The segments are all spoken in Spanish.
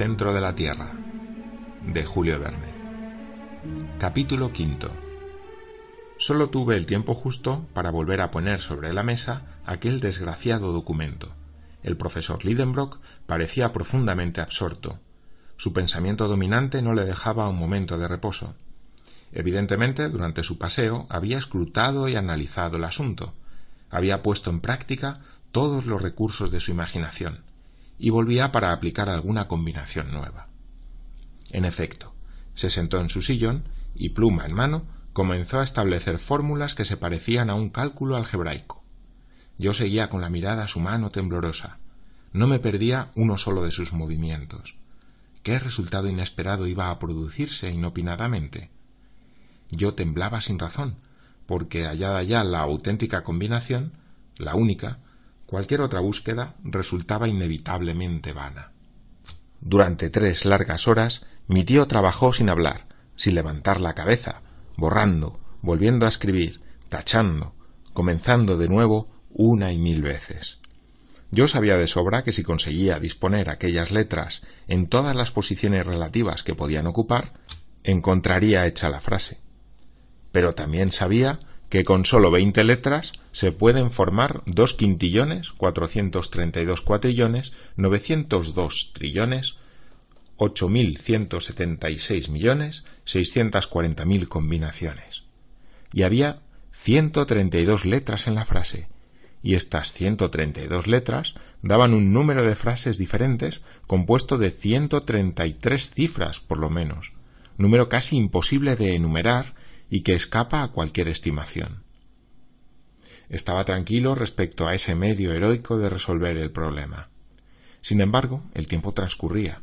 Centro de la Tierra de Julio Verne Capítulo V Solo tuve el tiempo justo para volver a poner sobre la mesa aquel desgraciado documento. El profesor Lidenbrock parecía profundamente absorto. Su pensamiento dominante no le dejaba un momento de reposo. Evidentemente, durante su paseo había escrutado y analizado el asunto. Había puesto en práctica todos los recursos de su imaginación y volvía para aplicar alguna combinación nueva. En efecto, se sentó en su sillón y, pluma en mano, comenzó a establecer fórmulas que se parecían a un cálculo algebraico. Yo seguía con la mirada su mano temblorosa. No me perdía uno solo de sus movimientos. ¿Qué resultado inesperado iba a producirse inopinadamente? Yo temblaba sin razón, porque hallada ya la auténtica combinación, la única, cualquier otra búsqueda resultaba inevitablemente vana. Durante tres largas horas mi tío trabajó sin hablar, sin levantar la cabeza, borrando, volviendo a escribir, tachando, comenzando de nuevo una y mil veces. Yo sabía de sobra que si conseguía disponer aquellas letras en todas las posiciones relativas que podían ocupar, encontraría hecha la frase. Pero también sabía que con sólo veinte letras se pueden formar dos quintillones, cuatrocientos treinta y dos cuatrillones, novecientos dos trillones, ocho mil ciento setenta y seis millones, seiscientas cuarenta mil combinaciones. Y había ciento treinta y dos letras en la frase, y estas ciento treinta y dos letras daban un número de frases diferentes compuesto de ciento treinta y tres cifras, por lo menos, número casi imposible de enumerar y que escapa a cualquier estimación. Estaba tranquilo respecto a ese medio heroico de resolver el problema. Sin embargo, el tiempo transcurría.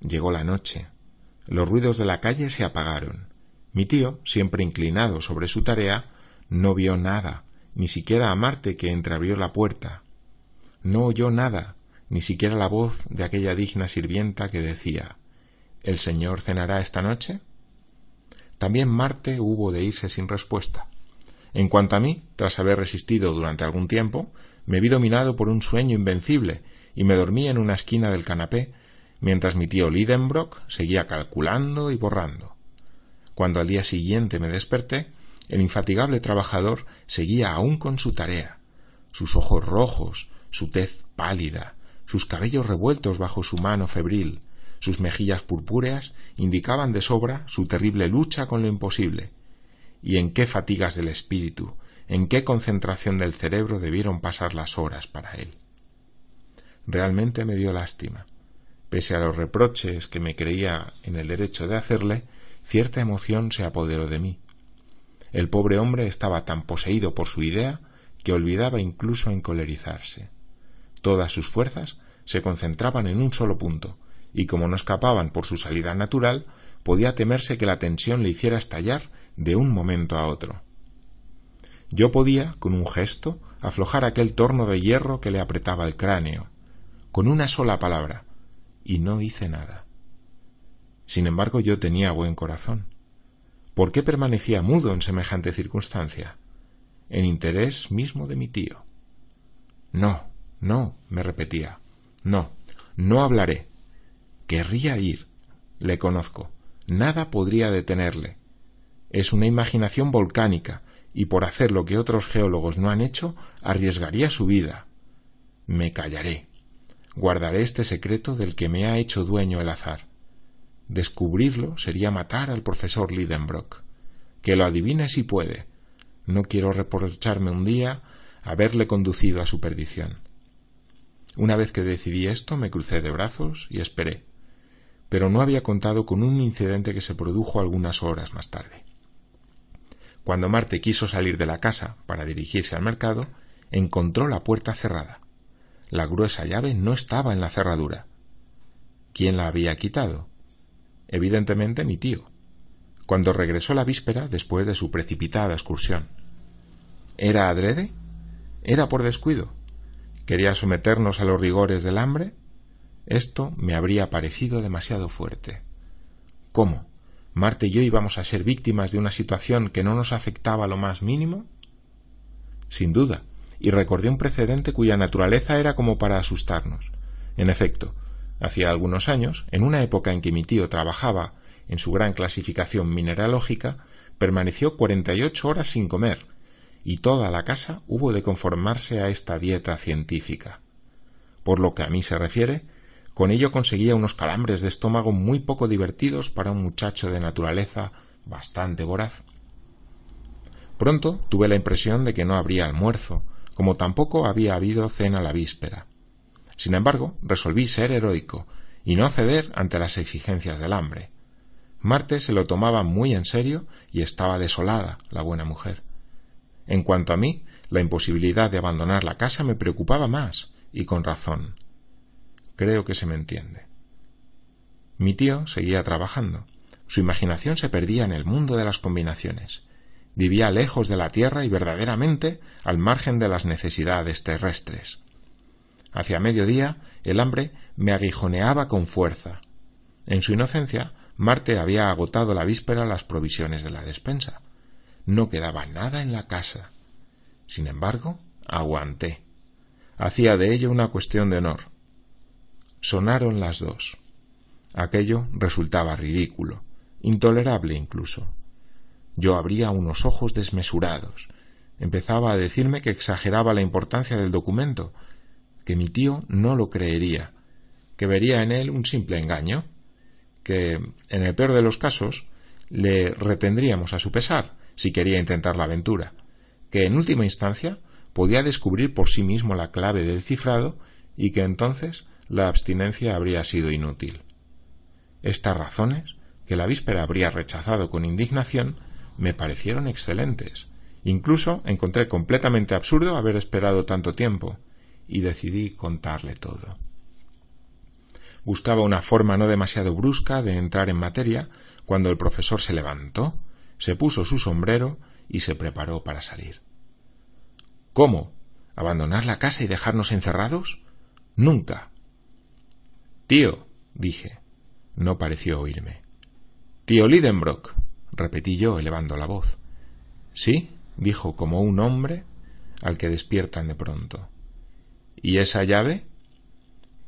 Llegó la noche. Los ruidos de la calle se apagaron. Mi tío, siempre inclinado sobre su tarea, no vio nada, ni siquiera a Marte que entreabrió la puerta. No oyó nada, ni siquiera la voz de aquella digna sirvienta que decía ¿El señor cenará esta noche? También Marte hubo de irse sin respuesta. En cuanto a mí, tras haber resistido durante algún tiempo, me vi dominado por un sueño invencible y me dormí en una esquina del canapé mientras mi tío Lidenbrock seguía calculando y borrando. Cuando al día siguiente me desperté, el infatigable trabajador seguía aún con su tarea. Sus ojos rojos, su tez pálida, sus cabellos revueltos bajo su mano febril, sus mejillas purpúreas indicaban de sobra su terrible lucha con lo imposible. Y en qué fatigas del espíritu, en qué concentración del cerebro debieron pasar las horas para él. Realmente me dio lástima. Pese a los reproches que me creía en el derecho de hacerle, cierta emoción se apoderó de mí. El pobre hombre estaba tan poseído por su idea que olvidaba incluso encolerizarse. Todas sus fuerzas se concentraban en un solo punto, y como no escapaban por su salida natural, podía temerse que la tensión le hiciera estallar de un momento a otro. Yo podía, con un gesto, aflojar aquel torno de hierro que le apretaba el cráneo, con una sola palabra, y no hice nada. Sin embargo, yo tenía buen corazón. ¿Por qué permanecía mudo en semejante circunstancia? En interés mismo de mi tío. No, no, me repetía. No, no hablaré. Querría ir. Le conozco. Nada podría detenerle. Es una imaginación volcánica, y por hacer lo que otros geólogos no han hecho, arriesgaría su vida. Me callaré. Guardaré este secreto del que me ha hecho dueño el azar. Descubrirlo sería matar al profesor Lidenbrock. Que lo adivine si puede. No quiero reprocharme un día haberle conducido a su perdición. Una vez que decidí esto, me crucé de brazos y esperé pero no había contado con un incidente que se produjo algunas horas más tarde. Cuando Marte quiso salir de la casa para dirigirse al mercado, encontró la puerta cerrada. La gruesa llave no estaba en la cerradura. ¿Quién la había quitado? Evidentemente mi tío, cuando regresó la víspera después de su precipitada excursión. ¿Era adrede? ¿Era por descuido? ¿Quería someternos a los rigores del hambre? Esto me habría parecido demasiado fuerte. ¿Cómo? ¿Marte y yo íbamos a ser víctimas de una situación que no nos afectaba lo más mínimo? Sin duda, y recordé un precedente cuya naturaleza era como para asustarnos. En efecto, Hacía algunos años, en una época en que mi tío trabajaba en su gran clasificación mineralógica, permaneció cuarenta y ocho horas sin comer, y toda la casa hubo de conformarse a esta dieta científica. Por lo que a mí se refiere, con ello conseguía unos calambres de estómago muy poco divertidos para un muchacho de naturaleza bastante voraz. Pronto tuve la impresión de que no habría almuerzo, como tampoco había habido cena la víspera. Sin embargo, resolví ser heroico y no ceder ante las exigencias del hambre. Marte se lo tomaba muy en serio y estaba desolada, la buena mujer. En cuanto a mí, la imposibilidad de abandonar la casa me preocupaba más, y con razón. Creo que se me entiende. Mi tío seguía trabajando. Su imaginación se perdía en el mundo de las combinaciones. Vivía lejos de la Tierra y verdaderamente al margen de las necesidades terrestres. Hacia mediodía el hambre me aguijoneaba con fuerza. En su inocencia, Marte había agotado la víspera las provisiones de la despensa. No quedaba nada en la casa. Sin embargo, aguanté. Hacía de ello una cuestión de honor. Sonaron las dos. Aquello resultaba ridículo, intolerable incluso. Yo abría unos ojos desmesurados. Empezaba a decirme que exageraba la importancia del documento, que mi tío no lo creería, que vería en él un simple engaño, que, en el peor de los casos, le retendríamos a su pesar si quería intentar la aventura, que en última instancia podía descubrir por sí mismo la clave del cifrado y que entonces la abstinencia habría sido inútil. Estas razones, que la víspera habría rechazado con indignación, me parecieron excelentes. Incluso encontré completamente absurdo haber esperado tanto tiempo, y decidí contarle todo. Buscaba una forma no demasiado brusca de entrar en materia cuando el profesor se levantó, se puso su sombrero y se preparó para salir. ¿Cómo? ¿Abandonar la casa y dejarnos encerrados? Nunca. Tío, dije. No pareció oírme. Tío Lidenbrock, repetí yo, elevando la voz. Sí, dijo como un hombre al que despiertan de pronto. ¿Y esa llave?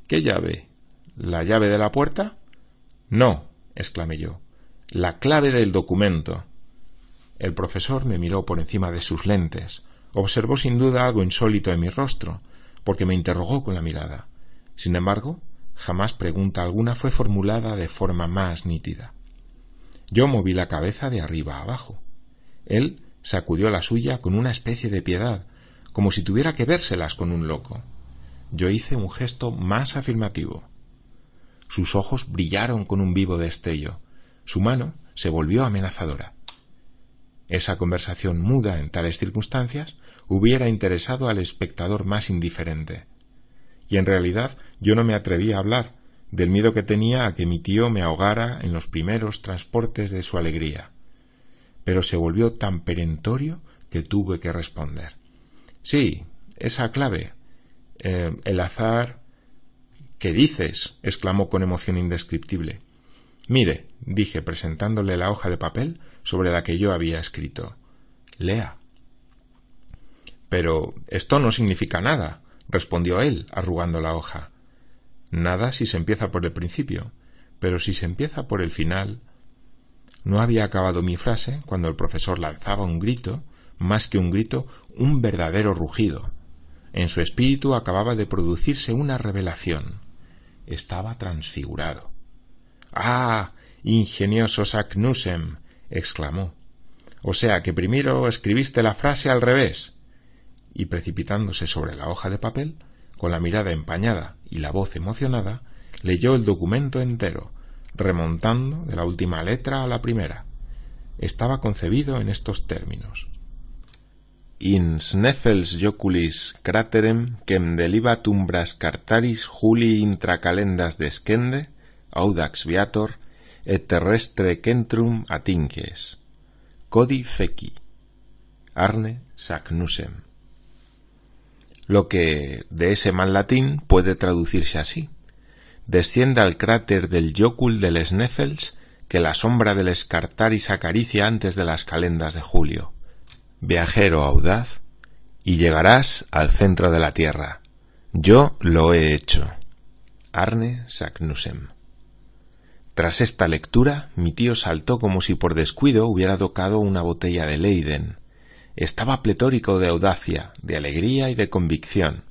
¿Qué llave? ¿La llave de la puerta? No, exclamé yo. La clave del documento. El profesor me miró por encima de sus lentes. Observó sin duda algo insólito en mi rostro, porque me interrogó con la mirada. Sin embargo, jamás pregunta alguna fue formulada de forma más nítida. Yo moví la cabeza de arriba a abajo. Él sacudió la suya con una especie de piedad, como si tuviera que vérselas con un loco. Yo hice un gesto más afirmativo. Sus ojos brillaron con un vivo destello. Su mano se volvió amenazadora. Esa conversación muda en tales circunstancias hubiera interesado al espectador más indiferente. Y en realidad yo no me atreví a hablar, del miedo que tenía a que mi tío me ahogara en los primeros transportes de su alegría. Pero se volvió tan perentorio que tuve que responder. Sí, esa clave, eh, el azar. ¿Qué dices? exclamó con emoción indescriptible. Mire, dije presentándole la hoja de papel sobre la que yo había escrito. Lea. Pero esto no significa nada, respondió él, arrugando la hoja. Nada si se empieza por el principio, pero si se empieza por el final. No había acabado mi frase cuando el profesor lanzaba un grito, más que un grito, un verdadero rugido. En su espíritu acababa de producirse una revelación. Estaba transfigurado. Ah. ingenioso Saknusem. exclamó. O sea que primero escribiste la frase al revés. Y precipitándose sobre la hoja de papel, con la mirada empañada y la voz emocionada, leyó el documento entero, remontando de la última letra a la primera. Estaba concebido en estos términos in sneffels joculis craterem quem delibat umbras cartaris juli intracalendas descende, audax viator, et terrestre centrum atinques. Codi feci. Arne sacnusem. Lo que, de ese mal latín, puede traducirse así. Desciende al cráter del Jocul del Sneffels que la sombra del Escartaris acaricia antes de las calendas de julio viajero audaz, y llegarás al centro de la tierra. Yo lo he hecho. Arne Saknussemm. Tras esta lectura, mi tío saltó como si por descuido hubiera tocado una botella de Leiden. Estaba pletórico de audacia, de alegría y de convicción.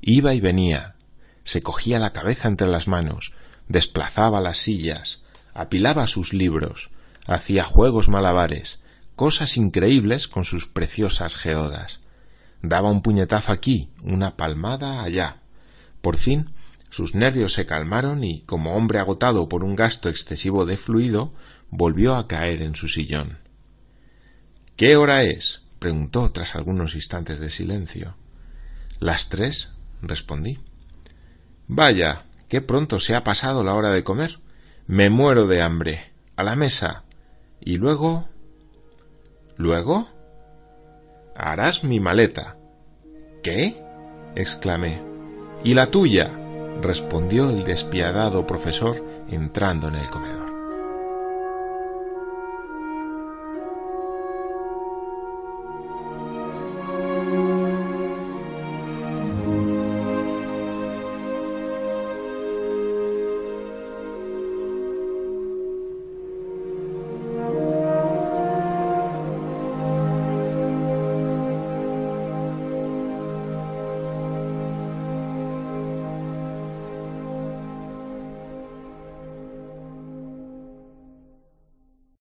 Iba y venía, se cogía la cabeza entre las manos, desplazaba las sillas, apilaba sus libros, hacía juegos malabares, cosas increíbles con sus preciosas geodas. Daba un puñetazo aquí, una palmada allá. Por fin sus nervios se calmaron y, como hombre agotado por un gasto excesivo de fluido, volvió a caer en su sillón. ¿Qué hora es? Preguntó tras algunos instantes de silencio. Las tres, respondí. Vaya, qué pronto se ha pasado la hora de comer. Me muero de hambre. A la mesa. Y luego. ¿Luego? Harás mi maleta. ¿Qué? exclamé. ¿Y la tuya? respondió el despiadado profesor entrando en el comedor.